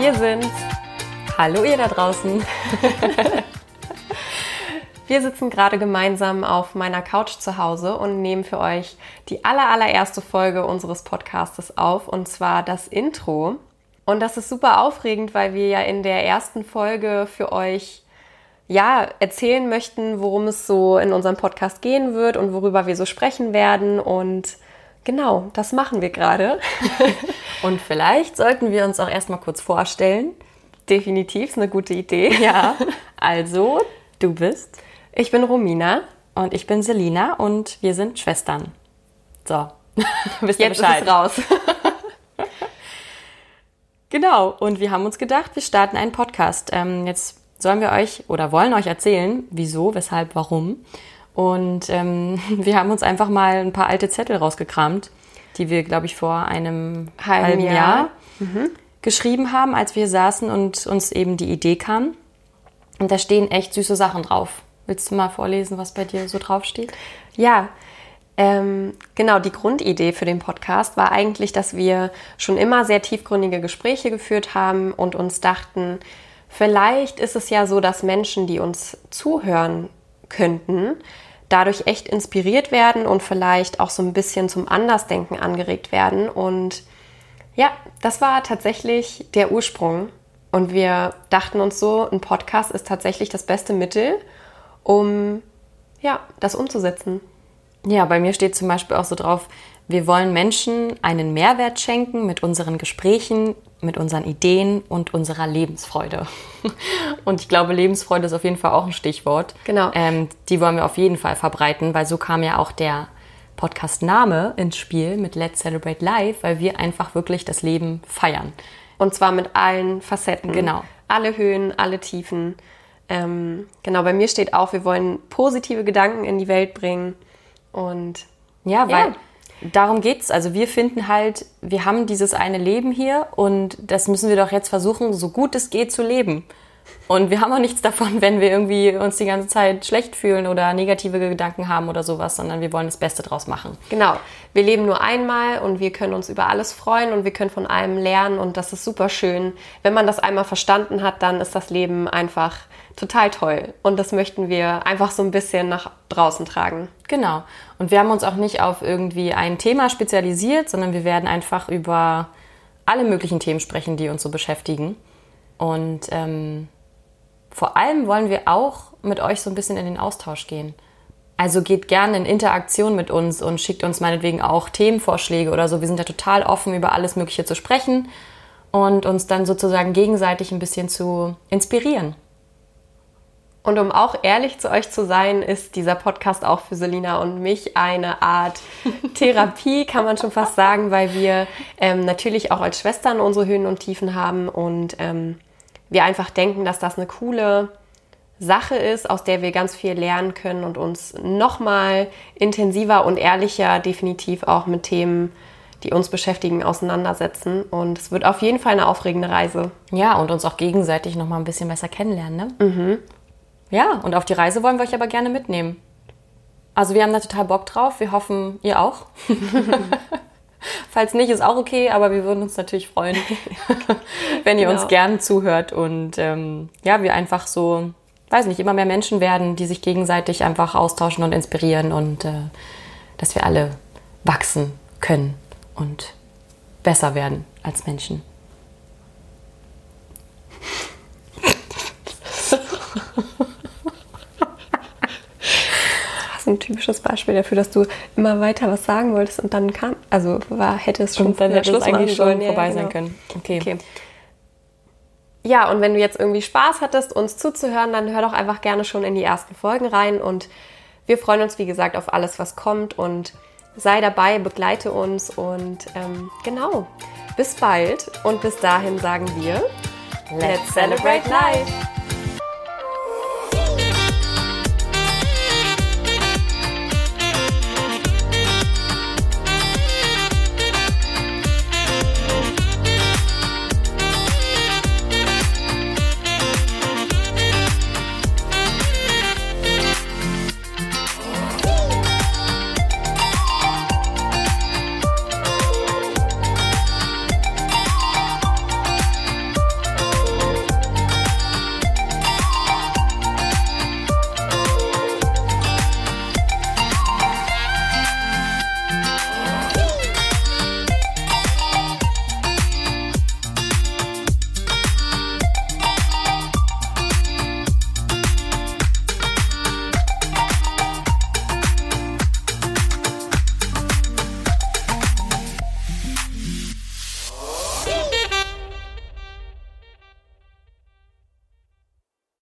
Wir sind's. Hallo ihr da draußen. wir sitzen gerade gemeinsam auf meiner Couch zu Hause und nehmen für euch die aller, allererste Folge unseres Podcastes auf und zwar das Intro. Und das ist super aufregend, weil wir ja in der ersten Folge für euch ja, erzählen möchten, worum es so in unserem Podcast gehen wird und worüber wir so sprechen werden. Und genau, das machen wir gerade. und vielleicht sollten wir uns auch erstmal kurz vorstellen. Definitiv, ist eine gute Idee. Ja, also du bist. Ich bin Romina. Und ich bin Selina und wir sind Schwestern. So, wisst ihr Jetzt Bescheid. Ist es raus. genau, und wir haben uns gedacht, wir starten einen Podcast. Ähm, jetzt sollen wir euch oder wollen euch erzählen, wieso, weshalb, warum. Und ähm, wir haben uns einfach mal ein paar alte Zettel rausgekramt, die wir, glaube ich, vor einem halben, halben Jahr, Jahr mhm. geschrieben haben, als wir saßen und uns eben die Idee kam. Und da stehen echt süße Sachen drauf. Willst du mal vorlesen, was bei dir so draufsteht? Ja, ähm, genau, die Grundidee für den Podcast war eigentlich, dass wir schon immer sehr tiefgründige Gespräche geführt haben und uns dachten, Vielleicht ist es ja so, dass Menschen, die uns zuhören könnten, dadurch echt inspiriert werden und vielleicht auch so ein bisschen zum Andersdenken angeregt werden. Und ja, das war tatsächlich der Ursprung. Und wir dachten uns so, ein Podcast ist tatsächlich das beste Mittel, um ja, das umzusetzen. Ja, bei mir steht zum Beispiel auch so drauf, wir wollen Menschen einen Mehrwert schenken mit unseren Gesprächen, mit unseren Ideen und unserer Lebensfreude. Und ich glaube, Lebensfreude ist auf jeden Fall auch ein Stichwort. Genau. Ähm, die wollen wir auf jeden Fall verbreiten, weil so kam ja auch der Podcast-Name ins Spiel mit Let's Celebrate Life, weil wir einfach wirklich das Leben feiern. Und zwar mit allen Facetten. Genau. Alle Höhen, alle Tiefen. Ähm, genau, bei mir steht auch, wir wollen positive Gedanken in die Welt bringen. Und ja, weil ja darum geht's. Also wir finden halt, wir haben dieses eine Leben hier und das müssen wir doch jetzt versuchen, so gut es geht zu leben. Und wir haben auch nichts davon, wenn wir irgendwie uns die ganze Zeit schlecht fühlen oder negative Gedanken haben oder sowas, sondern wir wollen das Beste draus machen. Genau. Wir leben nur einmal und wir können uns über alles freuen und wir können von allem lernen und das ist super schön. Wenn man das einmal verstanden hat, dann ist das Leben einfach total toll. Und das möchten wir einfach so ein bisschen nach draußen tragen. Genau. Und wir haben uns auch nicht auf irgendwie ein Thema spezialisiert, sondern wir werden einfach über alle möglichen Themen sprechen, die uns so beschäftigen. Und ähm, vor allem wollen wir auch mit euch so ein bisschen in den Austausch gehen. Also geht gerne in Interaktion mit uns und schickt uns meinetwegen auch Themenvorschläge oder so. Wir sind ja total offen, über alles Mögliche zu sprechen und uns dann sozusagen gegenseitig ein bisschen zu inspirieren. Und um auch ehrlich zu euch zu sein, ist dieser Podcast auch für Selina und mich eine Art Therapie, kann man schon fast sagen, weil wir ähm, natürlich auch als Schwestern unsere Höhen und Tiefen haben und ähm, wir einfach denken, dass das eine coole Sache ist, aus der wir ganz viel lernen können und uns nochmal intensiver und ehrlicher definitiv auch mit Themen die uns beschäftigen, auseinandersetzen. Und es wird auf jeden Fall eine aufregende Reise. Ja, und uns auch gegenseitig noch mal ein bisschen besser kennenlernen. Ne? Mhm. Ja, und auf die Reise wollen wir euch aber gerne mitnehmen. Also wir haben da total Bock drauf. Wir hoffen, ihr auch. Falls nicht, ist auch okay, aber wir würden uns natürlich freuen, wenn ihr genau. uns gern zuhört und ähm, ja, wir einfach so, weiß nicht, immer mehr Menschen werden, die sich gegenseitig einfach austauschen und inspirieren und äh, dass wir alle wachsen können und besser werden als Menschen. Ein typisches Beispiel dafür, dass du immer weiter was sagen wolltest und dann kam, also war, hätte es schon und dann hätte es eigentlich schon vorbei ja, genau. sein können. Okay. okay. Ja, und wenn du jetzt irgendwie Spaß hattest, uns zuzuhören, dann hör doch einfach gerne schon in die ersten Folgen rein und wir freuen uns, wie gesagt, auf alles, was kommt und sei dabei, begleite uns und ähm, genau, bis bald und bis dahin sagen wir, let's celebrate life!